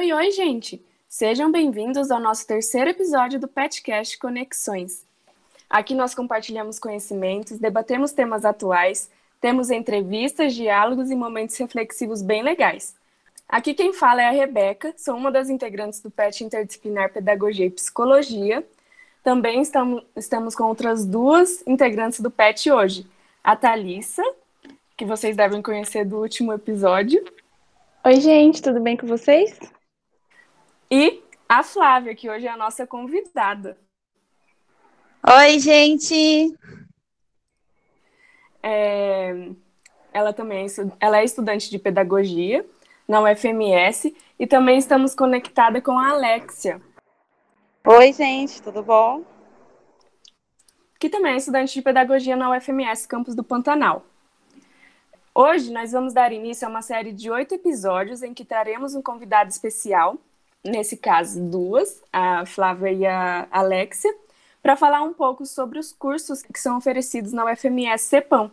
Oi, oi, gente! Sejam bem-vindos ao nosso terceiro episódio do Petcast Conexões. Aqui nós compartilhamos conhecimentos, debatemos temas atuais, temos entrevistas, diálogos e momentos reflexivos bem legais. Aqui quem fala é a Rebeca, sou uma das integrantes do PET Interdisciplinar Pedagogia e Psicologia. Também estamos, com outras duas integrantes do PET hoje. A Thalissa, que vocês devem conhecer do último episódio. Oi, gente, tudo bem com vocês? E a Flávia, que hoje é a nossa convidada. Oi, gente! É, ela também é, ela é estudante de pedagogia na UFMS e também estamos conectada com a Alexia. Oi, gente, tudo bom? Que também é estudante de pedagogia na UFMS, campus do Pantanal. Hoje nós vamos dar início a uma série de oito episódios em que traremos um convidado especial, nesse caso duas, a Flávia e a Alexia, para falar um pouco sobre os cursos que são oferecidos na UFMS CEPAM.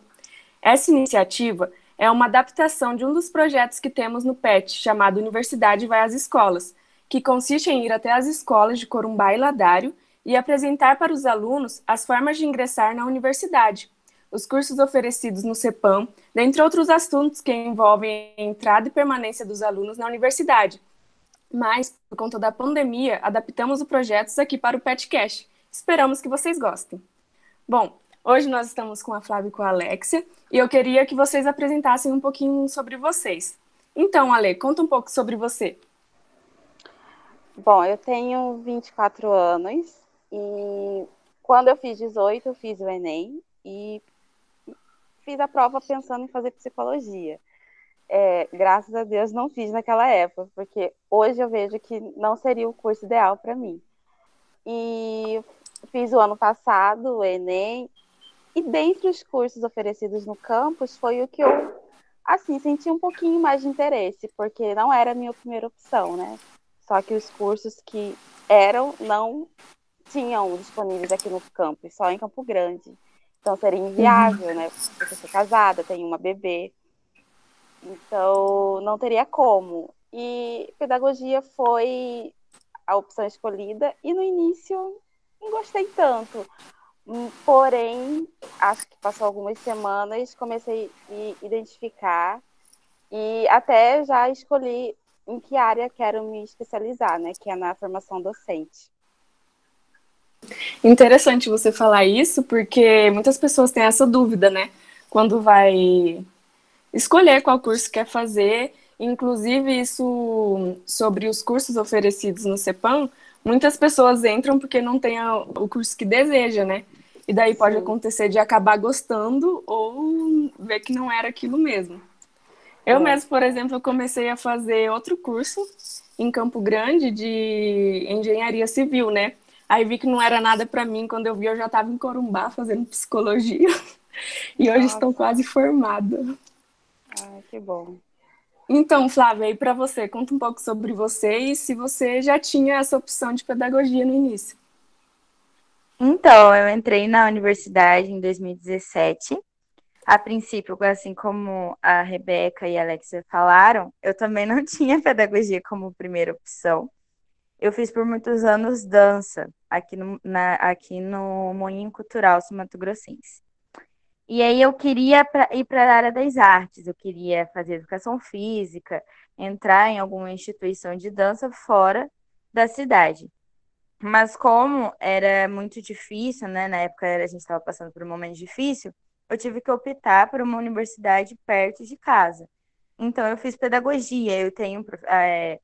Essa iniciativa é uma adaptação de um dos projetos que temos no PET, chamado Universidade Vai às Escolas, que consiste em ir até as escolas de Corumbá e Ladário e apresentar para os alunos as formas de ingressar na universidade, os cursos oferecidos no CEPAM, dentre outros assuntos que envolvem a entrada e permanência dos alunos na universidade. Mas, por conta da pandemia, adaptamos o projeto aqui para o PetCast. Esperamos que vocês gostem. Bom, hoje nós estamos com a Flávia e com a Alexia, e eu queria que vocês apresentassem um pouquinho sobre vocês. Então, Ale, conta um pouco sobre você. Bom, eu tenho 24 anos e quando eu fiz 18, eu fiz o Enem e fiz a prova pensando em fazer psicologia. É, graças a Deus não fiz naquela época, porque hoje eu vejo que não seria o curso ideal para mim. E fiz o ano passado o Enem, e dentre os cursos oferecidos no campus foi o que eu, assim, senti um pouquinho mais de interesse, porque não era a minha primeira opção, né? Só que os cursos que eram não tinham disponíveis aqui no campus, só em Campo Grande. Então seria inviável, uhum. né? Porque eu sou casada, tenho uma bebê. Então não teria como. E pedagogia foi a opção escolhida e no início não gostei tanto. Porém, acho que passou algumas semanas, comecei a identificar e até já escolhi em que área quero me especializar, né? Que é na formação docente. Interessante você falar isso, porque muitas pessoas têm essa dúvida, né? Quando vai escolher qual curso quer fazer, inclusive isso sobre os cursos oferecidos no CEPAM, muitas pessoas entram porque não tem o curso que deseja, né? E daí pode Sim. acontecer de acabar gostando ou ver que não era aquilo mesmo. Eu é. mesmo, por exemplo, eu comecei a fazer outro curso em Campo Grande de engenharia civil, né? Aí vi que não era nada para mim. Quando eu vi, eu já estava em Corumbá fazendo psicologia. e hoje Nossa. estou quase formada. Ai, que bom. Então, Flávia, e para você, conta um pouco sobre você e se você já tinha essa opção de pedagogia no início. Então, eu entrei na universidade em 2017. A princípio, assim como a Rebeca e a Alexia falaram, eu também não tinha pedagogia como primeira opção eu fiz por muitos anos dança aqui no, na, aqui no Moinho Cultural Mato Grossense. E aí eu queria pra, ir para a área das artes, eu queria fazer educação física, entrar em alguma instituição de dança fora da cidade. Mas como era muito difícil, né, na época a gente estava passando por um momento difícil, eu tive que optar por uma universidade perto de casa. Então eu fiz pedagogia, eu tenho é,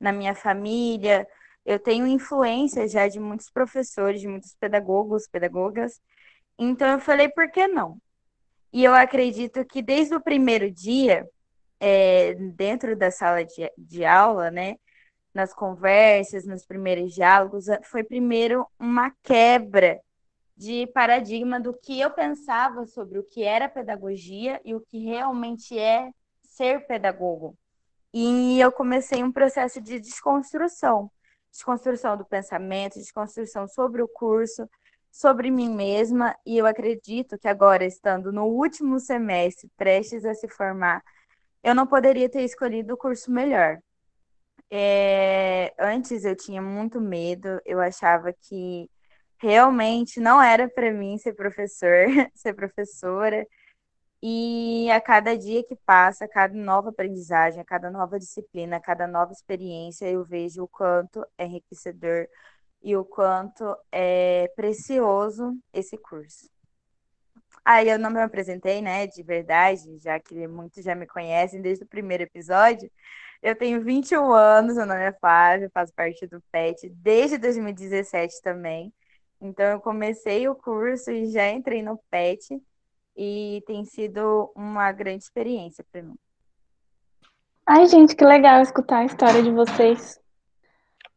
na minha família, eu tenho influência já de muitos professores, de muitos pedagogos, pedagogas. Então eu falei, por que não? E eu acredito que desde o primeiro dia, é, dentro da sala de, de aula, né, nas conversas, nos primeiros diálogos, foi primeiro uma quebra de paradigma do que eu pensava sobre o que era pedagogia e o que realmente é ser pedagogo. E eu comecei um processo de desconstrução desconstrução do pensamento, desconstrução sobre o curso, sobre mim mesma, e eu acredito que agora, estando no último semestre, prestes a se formar, eu não poderia ter escolhido o curso melhor. É, antes eu tinha muito medo, eu achava que realmente não era para mim ser professor, ser professora. E a cada dia que passa, a cada nova aprendizagem, a cada nova disciplina, a cada nova experiência, eu vejo o quanto é enriquecedor e o quanto é precioso esse curso. Aí eu não me apresentei, né, de verdade, já que muitos já me conhecem desde o primeiro episódio. Eu tenho 21 anos, meu nome é Flávia, faço parte do PET desde 2017 também. Então eu comecei o curso e já entrei no PET e tem sido uma grande experiência para mim. Ai, gente, que legal escutar a história de vocês.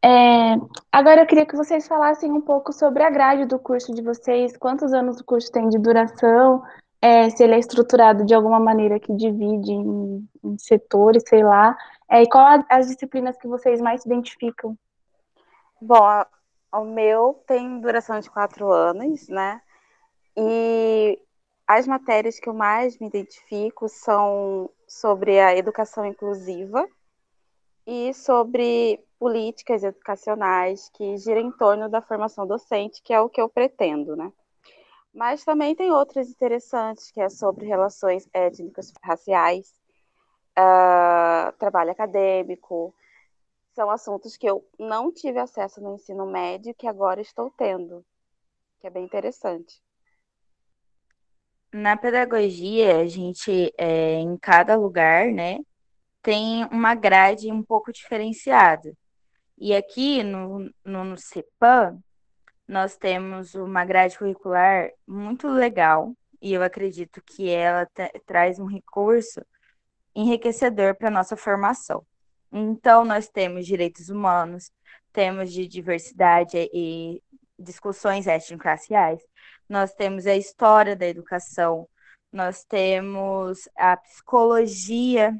É, agora eu queria que vocês falassem um pouco sobre a grade do curso de vocês, quantos anos o curso tem de duração, é, se ele é estruturado de alguma maneira que divide em, em setores, sei lá, é, e qual as disciplinas que vocês mais identificam? Bom, o meu tem duração de quatro anos, né? E as matérias que eu mais me identifico são sobre a educação inclusiva e sobre políticas educacionais que giram em torno da formação docente, que é o que eu pretendo, né? Mas também tem outras interessantes, que é sobre relações étnicas, raciais, uh, trabalho acadêmico. São assuntos que eu não tive acesso no ensino médio, que agora estou tendo, que é bem interessante. Na pedagogia, a gente, é, em cada lugar, né, tem uma grade um pouco diferenciada. E aqui no, no, no CEPAM, nós temos uma grade curricular muito legal, e eu acredito que ela traz um recurso enriquecedor para a nossa formação. Então, nós temos direitos humanos, temos de diversidade e discussões étnico-raciais, nós temos a história da educação, nós temos a psicologia,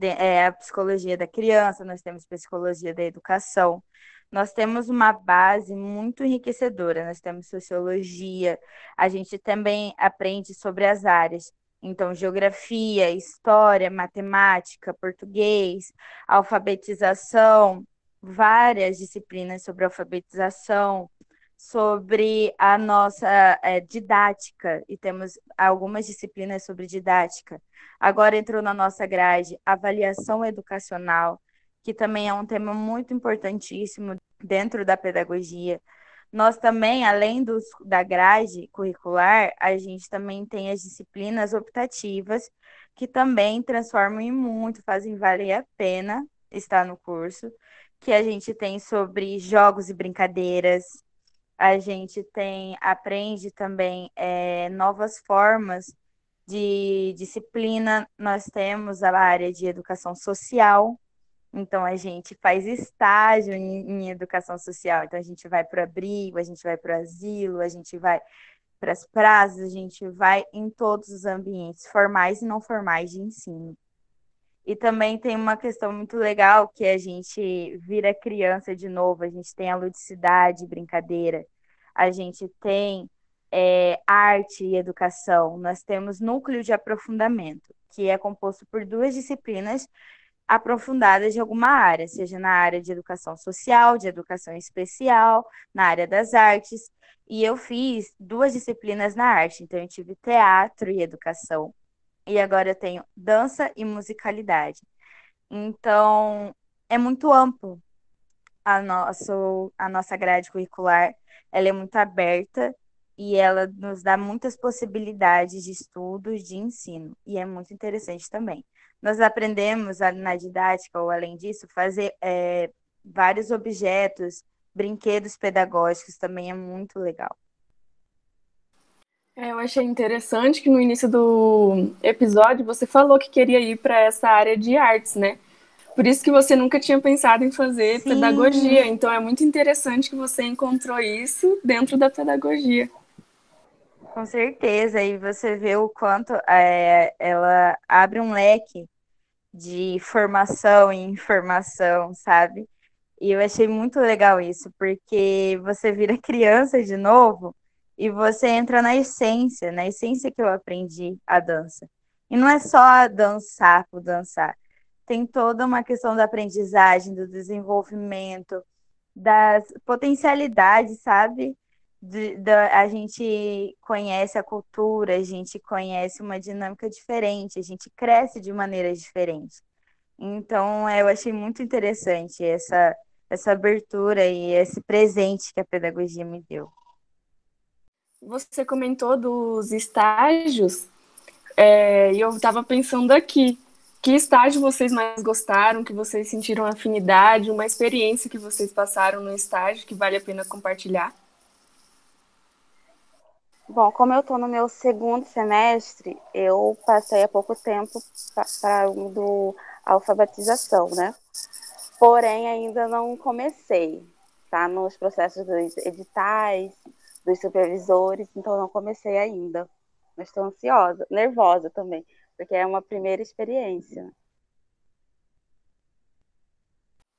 é, a psicologia da criança, nós temos psicologia da educação. Nós temos uma base muito enriquecedora, nós temos sociologia, a gente também aprende sobre as áreas. Então, geografia, história, matemática, português, alfabetização, várias disciplinas sobre alfabetização, sobre a nossa é, didática, e temos algumas disciplinas sobre didática. Agora entrou na nossa grade avaliação educacional, que também é um tema muito importantíssimo dentro da pedagogia. Nós também, além dos, da grade curricular, a gente também tem as disciplinas optativas, que também transformam em muito, fazem valer a pena estar no curso, que a gente tem sobre jogos e brincadeiras, a gente tem aprende também é, novas formas de disciplina. Nós temos a área de educação social, então a gente faz estágio em, em educação social. Então a gente vai para o abrigo, a gente vai para o asilo, a gente vai para as praças, a gente vai em todos os ambientes formais e não formais de ensino. E também tem uma questão muito legal que a gente vira criança de novo, a gente tem a ludicidade, brincadeira, a gente tem é, arte e educação, nós temos núcleo de aprofundamento, que é composto por duas disciplinas aprofundadas de alguma área, seja na área de educação social, de educação especial, na área das artes. E eu fiz duas disciplinas na arte, então eu tive teatro e educação e agora eu tenho dança e musicalidade. Então, é muito amplo a, nosso, a nossa grade curricular, ela é muito aberta e ela nos dá muitas possibilidades de estudos, de ensino, e é muito interessante também. Nós aprendemos na didática, ou além disso, fazer é, vários objetos, brinquedos pedagógicos, também é muito legal. É, eu achei interessante que no início do episódio você falou que queria ir para essa área de artes, né? Por isso que você nunca tinha pensado em fazer Sim. pedagogia. Então é muito interessante que você encontrou isso dentro da pedagogia. Com certeza, e você vê o quanto é, ela abre um leque de formação e informação, sabe? E eu achei muito legal isso, porque você vira criança de novo e você entra na essência, na essência que eu aprendi a dança. E não é só dançar por dançar. tem toda uma questão da aprendizagem, do desenvolvimento, das potencialidades, sabe? De, de, a gente conhece a cultura, a gente conhece uma dinâmica diferente, a gente cresce de maneiras diferentes. Então, eu achei muito interessante essa, essa abertura e esse presente que a pedagogia me deu. Você comentou dos estágios, é, e eu estava pensando aqui, que estágio vocês mais gostaram, que vocês sentiram afinidade, uma experiência que vocês passaram no estágio que vale a pena compartilhar? Bom, como eu estou no meu segundo semestre, eu passei há pouco tempo para o do alfabetização, né? Porém, ainda não comecei, tá? Nos processos dos editais, dos supervisores, então não comecei ainda. Mas estou ansiosa, nervosa também, porque é uma primeira experiência.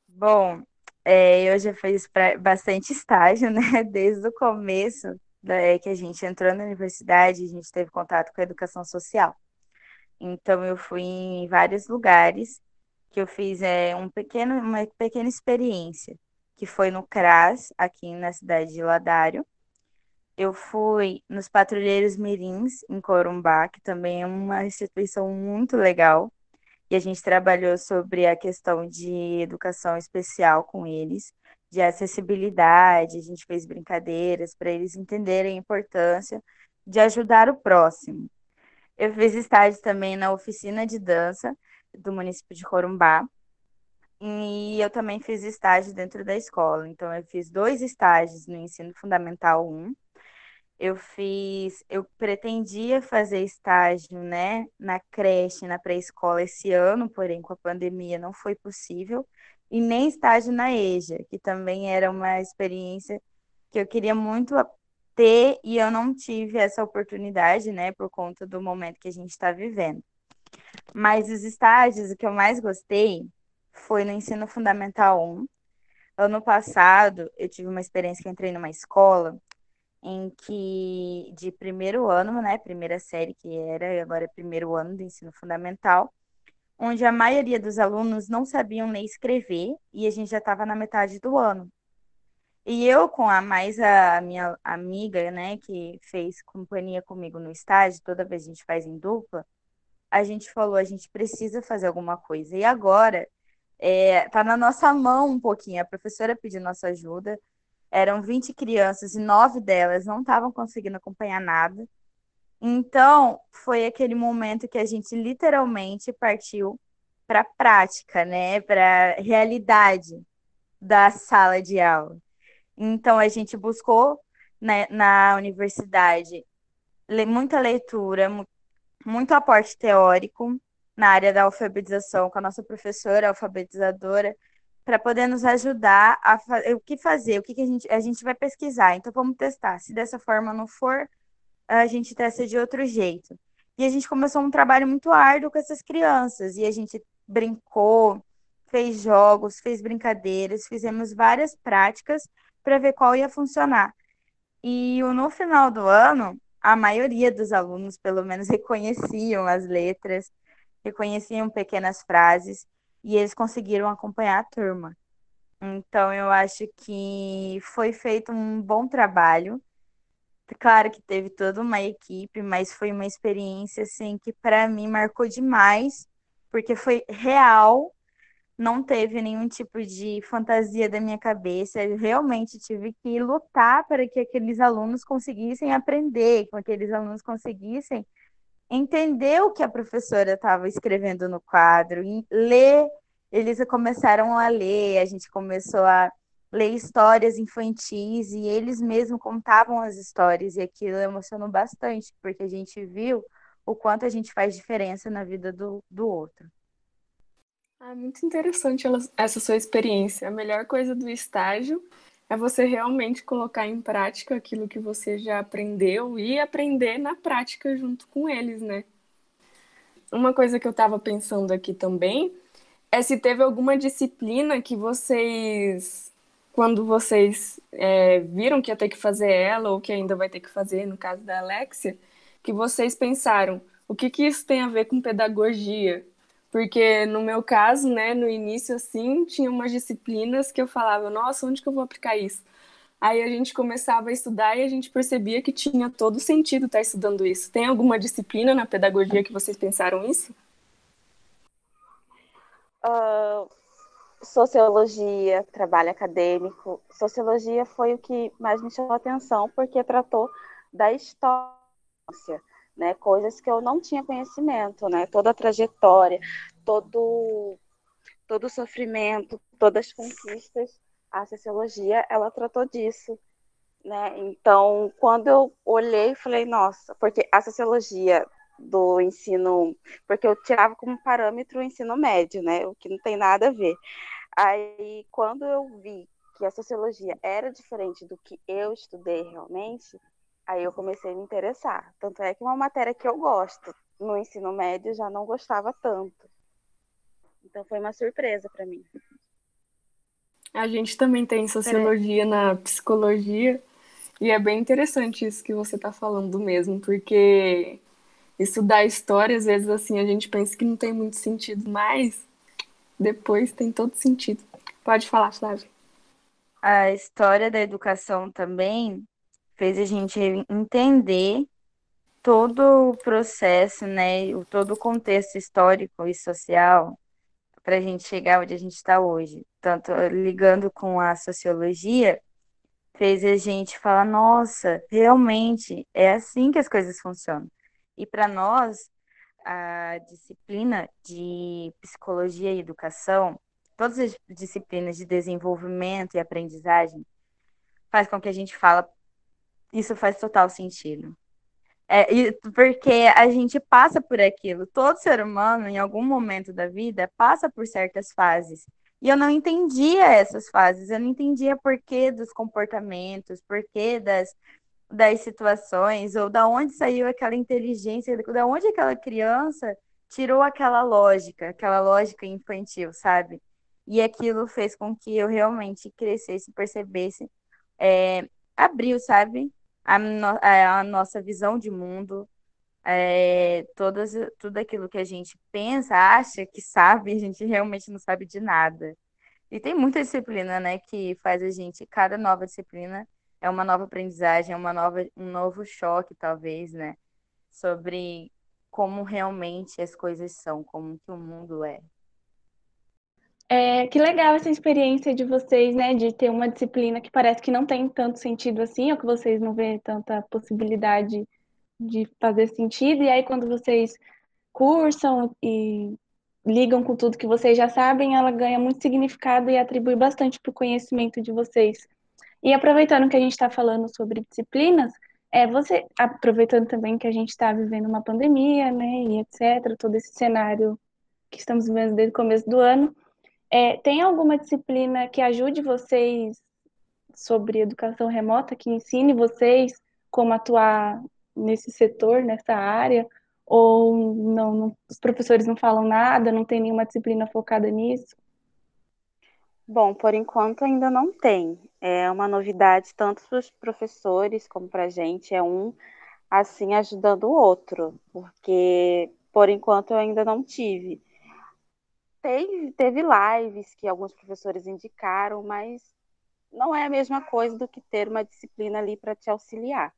Bom, é, eu já fiz bastante estágio, né? Desde o começo é, que a gente entrou na universidade, a gente teve contato com a educação social. Então, eu fui em vários lugares que eu fiz é, um pequeno, uma pequena experiência, que foi no CRAS, aqui na cidade de Ladário. Eu fui nos Patrulheiros Mirins, em Corumbá, que também é uma instituição muito legal. E a gente trabalhou sobre a questão de educação especial com eles de acessibilidade, a gente fez brincadeiras para eles entenderem a importância de ajudar o próximo. Eu fiz estágio também na oficina de dança do município de Corumbá. E eu também fiz estágio dentro da escola. Então, eu fiz dois estágios no ensino fundamental 1. Eu fiz, eu pretendia fazer estágio, né, na creche, na pré-escola esse ano, porém com a pandemia não foi possível e nem estágio na EJA, que também era uma experiência que eu queria muito ter e eu não tive essa oportunidade, né, por conta do momento que a gente está vivendo. Mas os estágios, o que eu mais gostei foi no ensino fundamental 1. Ano passado, eu tive uma experiência que entrei numa escola em que, de primeiro ano, né, primeira série que era, agora é primeiro ano do ensino fundamental, onde a maioria dos alunos não sabiam e escrever e a gente já estava na metade do ano. E eu, com a mais a minha amiga, né, que fez companhia comigo no estágio, toda vez a gente faz em dupla, a gente falou, a gente precisa fazer alguma coisa. E agora, é, tá na nossa mão um pouquinho. A professora pediu nossa ajuda. Eram 20 crianças e nove delas não estavam conseguindo acompanhar nada. Então, foi aquele momento que a gente literalmente partiu para a prática, né, para a realidade da sala de aula. Então, a gente buscou né, na universidade muita leitura, muito aporte teórico na área da alfabetização com a nossa professora alfabetizadora, para poder nos ajudar a o que fazer, o que, que a, gente, a gente vai pesquisar. Então, vamos testar. Se dessa forma não for, a gente testa de outro jeito. E a gente começou um trabalho muito árduo com essas crianças. E a gente brincou, fez jogos, fez brincadeiras, fizemos várias práticas para ver qual ia funcionar. E no final do ano, a maioria dos alunos, pelo menos, reconheciam as letras, reconheciam pequenas frases e eles conseguiram acompanhar a turma. Então, eu acho que foi feito um bom trabalho Claro que teve toda uma equipe, mas foi uma experiência assim que para mim marcou demais, porque foi real, não teve nenhum tipo de fantasia da minha cabeça. Eu realmente tive que lutar para que aqueles alunos conseguissem aprender, com aqueles alunos conseguissem entender o que a professora estava escrevendo no quadro, ler. Eles começaram a ler, a gente começou a ler histórias infantis e eles mesmos contavam as histórias e aquilo emocionou bastante, porque a gente viu o quanto a gente faz diferença na vida do, do outro. Ah, muito interessante essa sua experiência. A melhor coisa do estágio é você realmente colocar em prática aquilo que você já aprendeu e aprender na prática junto com eles, né? Uma coisa que eu estava pensando aqui também é se teve alguma disciplina que vocês quando vocês é, viram que ia ter que fazer ela, ou que ainda vai ter que fazer, no caso da Alexia, que vocês pensaram, o que, que isso tem a ver com pedagogia? Porque no meu caso, né, no início, assim, tinha umas disciplinas que eu falava, nossa, onde que eu vou aplicar isso? Aí a gente começava a estudar e a gente percebia que tinha todo sentido estar estudando isso. Tem alguma disciplina na pedagogia que vocês pensaram isso? Uh, sociologia, trabalho acadêmico. Sociologia foi o que mais me chamou a atenção, porque tratou da história, né? Coisas que eu não tinha conhecimento, né? Toda a trajetória, todo todo o sofrimento, todas as conquistas, a sociologia ela tratou disso, né? Então, quando eu olhei, falei, nossa, porque a sociologia do ensino, porque eu tirava como parâmetro o ensino médio, né? O que não tem nada a ver. Aí, quando eu vi que a sociologia era diferente do que eu estudei realmente, aí eu comecei a me interessar. Tanto é que uma matéria que eu gosto no ensino médio já não gostava tanto. Então foi uma surpresa para mim. A gente também tem sociologia na psicologia e é bem interessante isso que você está falando mesmo, porque estudar história, às vezes, assim, a gente pensa que não tem muito sentido, mas depois tem todo sentido. Pode falar, Flávia. A história da educação também fez a gente entender todo o processo, né, todo o contexto histórico e social para a gente chegar onde a gente está hoje. Tanto ligando com a sociologia, fez a gente falar: nossa, realmente é assim que as coisas funcionam. E para nós, a disciplina de psicologia e educação, todas as disciplinas de desenvolvimento e aprendizagem, faz com que a gente fala, isso faz total sentido. É, porque a gente passa por aquilo. Todo ser humano, em algum momento da vida, passa por certas fases. E eu não entendia essas fases, eu não entendia porquê dos comportamentos, porquê das, das situações, ou da onde saiu aquela inteligência, da onde aquela criança tirou aquela lógica, aquela lógica infantil, sabe? E aquilo fez com que eu realmente crescesse, percebesse, é, abriu, sabe? A, no, a, a, nossa visão de mundo, é, todas, tudo aquilo que a gente pensa, acha que sabe, a gente realmente não sabe de nada. E tem muita disciplina, né, que faz a gente, cada nova disciplina é uma nova aprendizagem, é uma nova, um novo choque, talvez, né? Sobre como realmente as coisas são, como que o mundo é. É, que legal essa experiência de vocês, né, de ter uma disciplina que parece que não tem tanto sentido assim, ou que vocês não vêem tanta possibilidade de fazer sentido, e aí quando vocês cursam e ligam com tudo que vocês já sabem, ela ganha muito significado e atribui bastante para o conhecimento de vocês. E aproveitando que a gente está falando sobre disciplinas, é você aproveitando também que a gente está vivendo uma pandemia, né, e etc, todo esse cenário que estamos vivendo desde o começo do ano, é, tem alguma disciplina que ajude vocês sobre educação remota, que ensine vocês como atuar nesse setor, nessa área? Ou não, não os professores não falam nada, não tem nenhuma disciplina focada nisso? Bom, por enquanto ainda não tem. É uma novidade tanto para os professores como para a gente, é um assim ajudando o outro, porque por enquanto eu ainda não tive. Teve, teve lives que alguns professores indicaram, mas não é a mesma coisa do que ter uma disciplina ali para te auxiliar.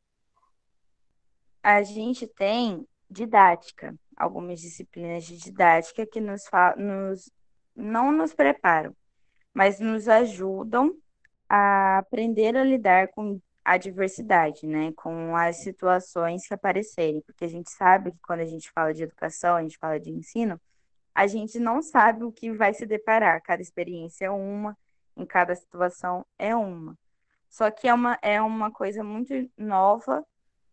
A gente tem didática, algumas disciplinas de didática que nos, nos não nos preparam mas nos ajudam a aprender a lidar com a diversidade, né, com as situações que aparecerem, porque a gente sabe que quando a gente fala de educação, a gente fala de ensino, a gente não sabe o que vai se deparar, cada experiência é uma, em cada situação é uma. Só que é uma, é uma coisa muito nova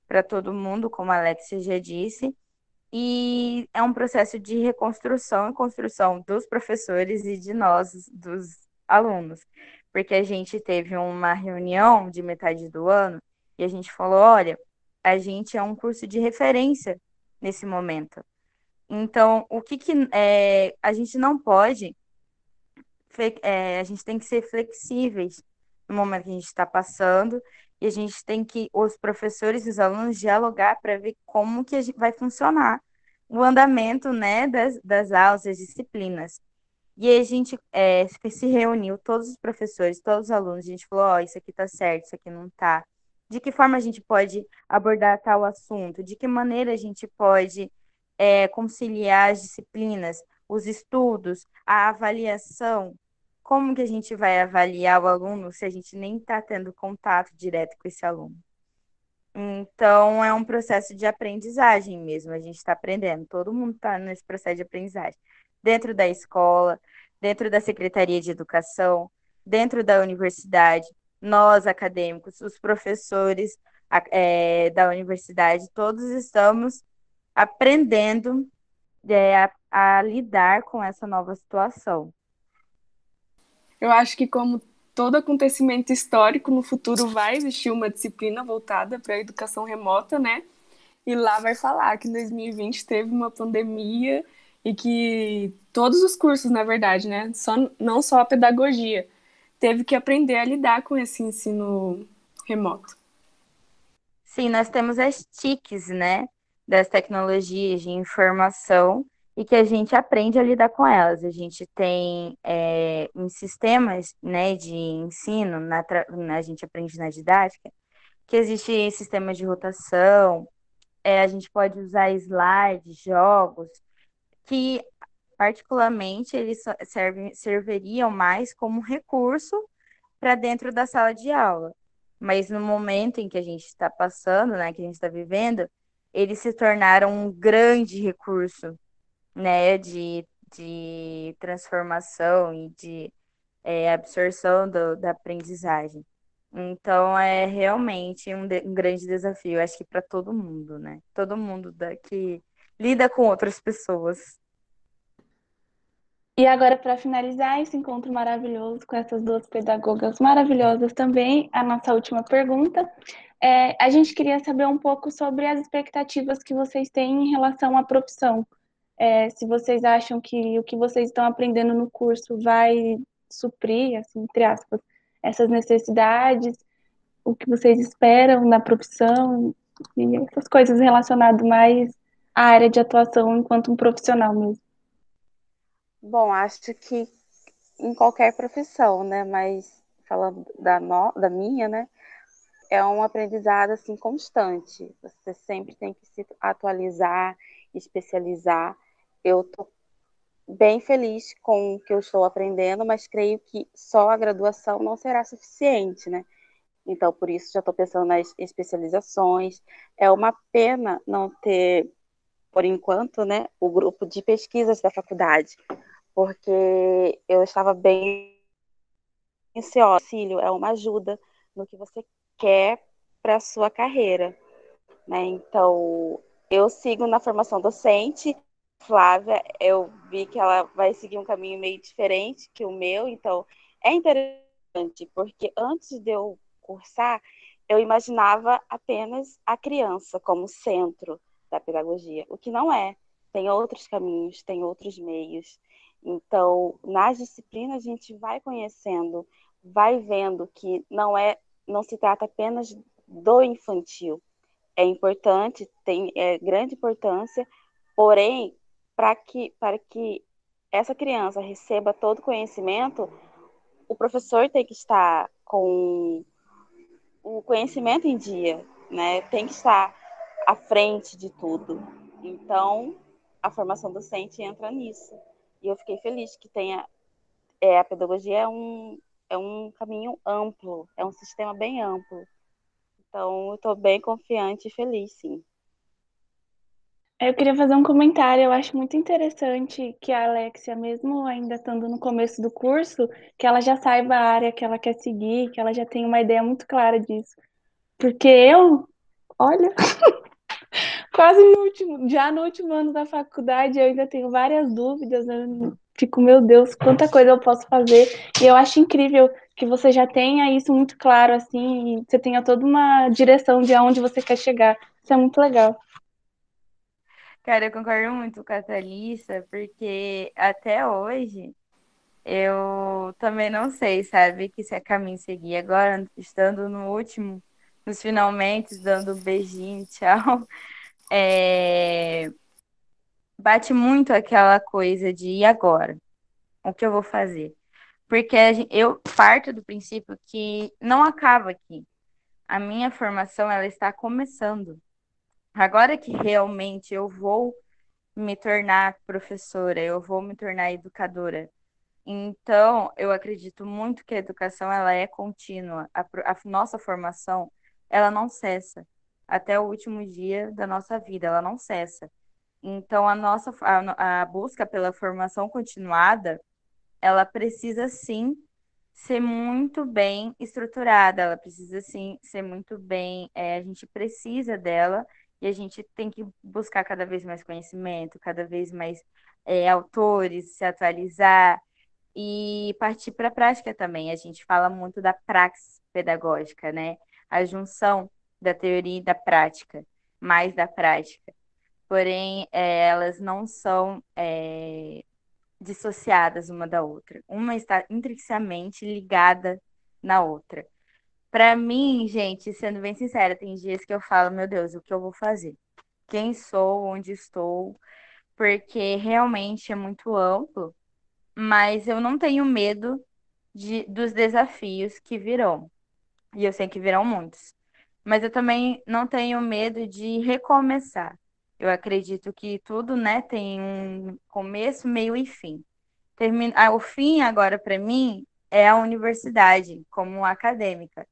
para todo mundo, como a Alexia já disse, e é um processo de reconstrução e construção dos professores e de nós, dos alunos, porque a gente teve uma reunião de metade do ano e a gente falou: olha, a gente é um curso de referência nesse momento. Então, o que, que é, a gente não pode, é, a gente tem que ser flexíveis no momento que a gente está passando e a gente tem que, os professores e os alunos, dialogar para ver como que vai funcionar o andamento né, das, das aulas, das disciplinas. E a gente é, se reuniu, todos os professores, todos os alunos, a gente falou, ó, oh, isso aqui tá certo, isso aqui não tá. De que forma a gente pode abordar tal assunto? De que maneira a gente pode é, conciliar as disciplinas, os estudos, a avaliação? Como que a gente vai avaliar o aluno se a gente nem está tendo contato direto com esse aluno? Então, é um processo de aprendizagem mesmo, a gente está aprendendo, todo mundo está nesse processo de aprendizagem. Dentro da escola, dentro da Secretaria de Educação, dentro da universidade, nós acadêmicos, os professores é, da universidade, todos estamos aprendendo é, a, a lidar com essa nova situação. Eu acho que, como todo acontecimento histórico, no futuro vai existir uma disciplina voltada para a educação remota, né? E lá vai falar que em 2020 teve uma pandemia e que todos os cursos, na verdade, né? Só, não só a pedagogia, teve que aprender a lidar com esse ensino remoto. Sim, nós temos as TICs, né? Das tecnologias de informação e que a gente aprende a lidar com elas. A gente tem é, em sistemas né, de ensino, na, a gente aprende na didática, que existe sistema de rotação, é, a gente pode usar slides, jogos, que particularmente eles servem, serviriam mais como recurso para dentro da sala de aula. Mas no momento em que a gente está passando, né, que a gente está vivendo, eles se tornaram um grande recurso né, de, de transformação e de é, absorção do, da aprendizagem. Então, é realmente um, de, um grande desafio, acho que para todo mundo, né? Todo mundo da, que lida com outras pessoas. E agora, para finalizar esse encontro maravilhoso com essas duas pedagogas maravilhosas também, a nossa última pergunta. É, a gente queria saber um pouco sobre as expectativas que vocês têm em relação à profissão é, se vocês acham que o que vocês estão aprendendo no curso vai suprir, assim, entre aspas, essas necessidades, o que vocês esperam na profissão e essas coisas relacionadas mais à área de atuação enquanto um profissional mesmo. Bom, acho que em qualquer profissão, né? Mas falando da, no, da minha, né? É um aprendizado assim constante. Você sempre tem que se atualizar, especializar eu estou bem feliz com o que eu estou aprendendo, mas creio que só a graduação não será suficiente, né? Então, por isso, já estou pensando nas especializações. É uma pena não ter, por enquanto, né, o grupo de pesquisas da faculdade, porque eu estava bem ansiosa. Auxílio é uma ajuda no que você quer para a sua carreira, né? Então, eu sigo na formação docente Flávia, eu vi que ela vai seguir um caminho meio diferente que o meu, então é interessante, porque antes de eu cursar, eu imaginava apenas a criança como centro da pedagogia, o que não é. Tem outros caminhos, tem outros meios. Então, nas disciplinas a gente vai conhecendo, vai vendo que não é, não se trata apenas do infantil. É importante, tem é, grande importância, porém para que, para que essa criança receba todo o conhecimento, o professor tem que estar com o conhecimento em dia, né? Tem que estar à frente de tudo. Então, a formação docente entra nisso. E eu fiquei feliz que tenha é, a pedagogia é um é um caminho amplo, é um sistema bem amplo. Então, eu estou bem confiante e feliz, sim. Eu queria fazer um comentário. Eu acho muito interessante que a Alexia, mesmo ainda estando no começo do curso, que ela já saiba a área que ela quer seguir, que ela já tenha uma ideia muito clara disso. Porque eu, olha, quase no último, já no último ano da faculdade, eu ainda tenho várias dúvidas. Eu fico, meu Deus, quanta coisa eu posso fazer. E eu acho incrível que você já tenha isso muito claro, assim, e você tenha toda uma direção de aonde você quer chegar. Isso é muito legal. Cara, eu concordo muito com a Thalissa, porque até hoje eu também não sei, sabe, que se é caminho seguir. Agora, estando no último, nos finalmente, dando um beijinho, tchau. É... bate muito aquela coisa de e agora? O que eu vou fazer? Porque eu parto do princípio que não acaba aqui. A minha formação ela está começando. Agora que realmente eu vou me tornar professora, eu vou me tornar educadora. Então, eu acredito muito que a educação ela é contínua. A, a nossa formação, ela não cessa até o último dia da nossa vida, ela não cessa. Então, a nossa a, a busca pela formação continuada, ela precisa sim ser muito bem estruturada, ela precisa sim ser muito bem, é, a gente precisa dela e a gente tem que buscar cada vez mais conhecimento, cada vez mais é, autores, se atualizar e partir para a prática também. A gente fala muito da praxis pedagógica, né? A junção da teoria e da prática, mais da prática. Porém, é, elas não são é, dissociadas uma da outra. Uma está intrinsecamente ligada na outra. Para mim, gente, sendo bem sincera, tem dias que eu falo, meu Deus, o que eu vou fazer? Quem sou, onde estou? Porque realmente é muito amplo, mas eu não tenho medo de, dos desafios que virão. E eu sei que virão muitos. Mas eu também não tenho medo de recomeçar. Eu acredito que tudo, né, tem um começo, meio e fim. Termina... Ah, o fim agora para mim é a universidade como acadêmica.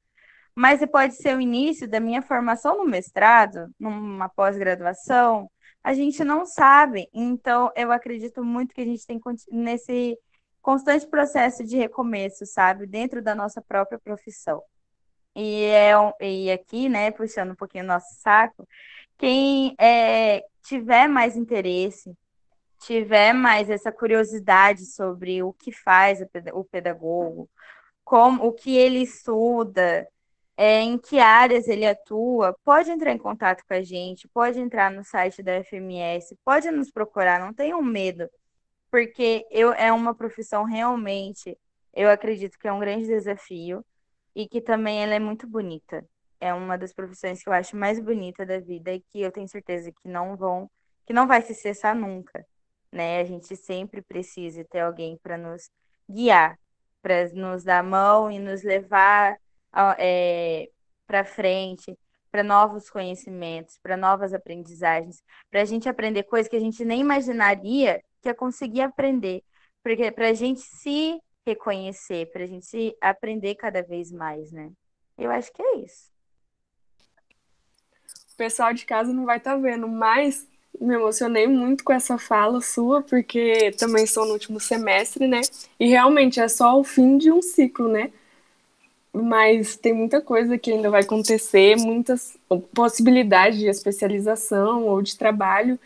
Mas pode ser o início da minha formação no mestrado, numa pós-graduação, a gente não sabe. Então, eu acredito muito que a gente tem nesse constante processo de recomeço, sabe, dentro da nossa própria profissão. E, é, e aqui, né, puxando um pouquinho o nosso saco, quem é, tiver mais interesse, tiver mais essa curiosidade sobre o que faz o pedagogo, como o que ele estuda, é, em que áreas ele atua, pode entrar em contato com a gente, pode entrar no site da FMS, pode nos procurar, não tenham medo, porque eu, é uma profissão realmente, eu acredito que é um grande desafio e que também ela é muito bonita é uma das profissões que eu acho mais bonita da vida e que eu tenho certeza que não vão, que não vai se cessar nunca, né? A gente sempre precisa ter alguém para nos guiar, para nos dar a mão e nos levar é, para frente, para novos conhecimentos, para novas aprendizagens, para a gente aprender coisas que a gente nem imaginaria que ia conseguir aprender, porque para a gente se reconhecer, para a gente aprender cada vez mais, né? Eu acho que é isso o pessoal de casa não vai estar tá vendo, mas me emocionei muito com essa fala sua, porque também estou no último semestre, né? E realmente é só o fim de um ciclo, né? Mas tem muita coisa que ainda vai acontecer, muitas possibilidades de especialização ou de trabalho,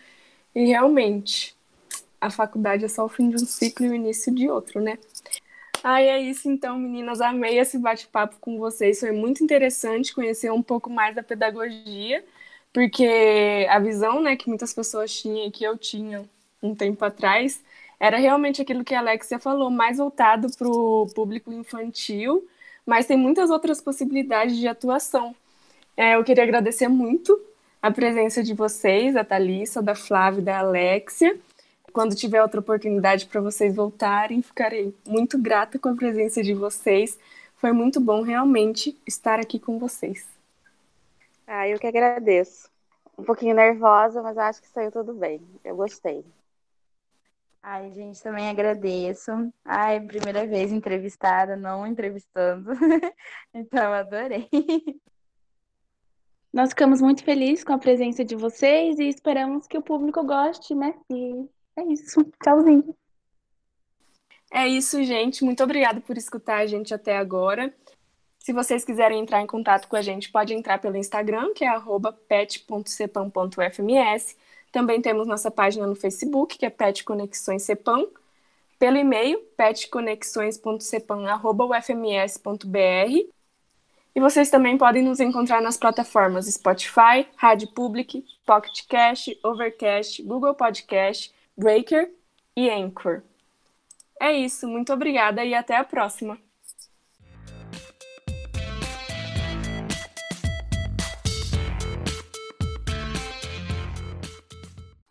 e realmente a faculdade é só o fim de um ciclo e o início de outro, né? Ah, é isso então, meninas. Amei esse bate-papo com vocês. Foi muito interessante conhecer um pouco mais da pedagogia porque a visão né, que muitas pessoas tinham e que eu tinha um tempo atrás era realmente aquilo que a Alexia falou, mais voltado para o público infantil, mas tem muitas outras possibilidades de atuação. É, eu queria agradecer muito a presença de vocês, a Thalissa, da Flávia e da Alexia. Quando tiver outra oportunidade para vocês voltarem, ficarei muito grata com a presença de vocês. Foi muito bom realmente estar aqui com vocês. Ah, eu que agradeço. Um pouquinho nervosa, mas acho que saiu tudo bem. Eu gostei. Ai, gente, também agradeço. Ai, primeira vez entrevistada, não entrevistando. então, adorei. Nós ficamos muito felizes com a presença de vocês e esperamos que o público goste, né? E é isso. Tchauzinho. É isso, gente. Muito obrigada por escutar a gente até agora. Se vocês quiserem entrar em contato com a gente, pode entrar pelo Instagram, que é pet.cepam.fms. Também temos nossa página no Facebook, que é Pet Conexões Cepam. Pelo e-mail, petconexões.cepam.ufms.br. E vocês também podem nos encontrar nas plataformas Spotify, Rádio Public, Pocket Cast, Overcast, Google Podcast, Breaker e Anchor. É isso, muito obrigada e até a próxima!